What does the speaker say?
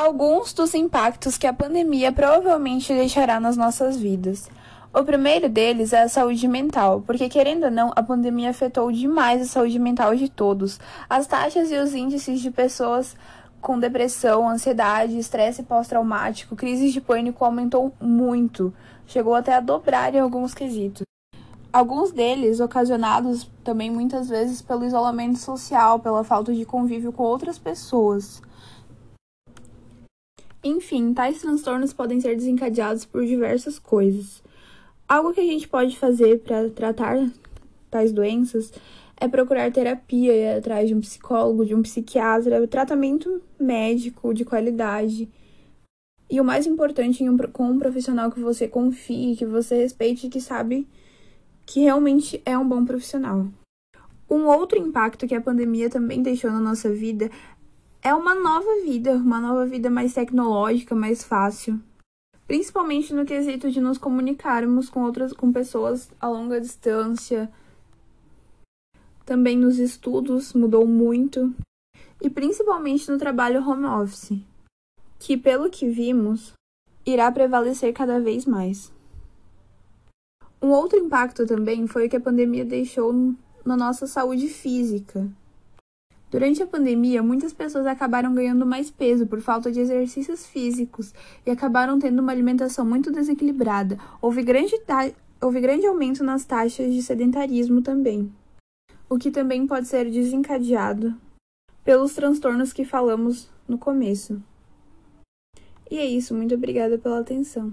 Alguns dos impactos que a pandemia provavelmente deixará nas nossas vidas. O primeiro deles é a saúde mental, porque querendo ou não, a pandemia afetou demais a saúde mental de todos. As taxas e os índices de pessoas com depressão, ansiedade, estresse pós-traumático, crises de pânico aumentou muito, chegou até a dobrar em alguns quesitos. Alguns deles ocasionados também muitas vezes pelo isolamento social, pela falta de convívio com outras pessoas. Enfim, tais transtornos podem ser desencadeados por diversas coisas. Algo que a gente pode fazer para tratar tais doenças é procurar terapia, ir atrás de um psicólogo, de um psiquiatra, tratamento médico de qualidade. E o mais importante, com um profissional que você confie, que você respeite, que sabe que realmente é um bom profissional. Um outro impacto que a pandemia também deixou na nossa vida é uma nova vida, uma nova vida mais tecnológica, mais fácil. Principalmente no quesito de nos comunicarmos com outras com pessoas a longa distância. Também nos estudos mudou muito e principalmente no trabalho home office, que pelo que vimos irá prevalecer cada vez mais. Um outro impacto também foi o que a pandemia deixou na nossa saúde física. Durante a pandemia, muitas pessoas acabaram ganhando mais peso por falta de exercícios físicos e acabaram tendo uma alimentação muito desequilibrada. Houve grande, houve grande aumento nas taxas de sedentarismo também, o que também pode ser desencadeado pelos transtornos que falamos no começo. E é isso, muito obrigada pela atenção.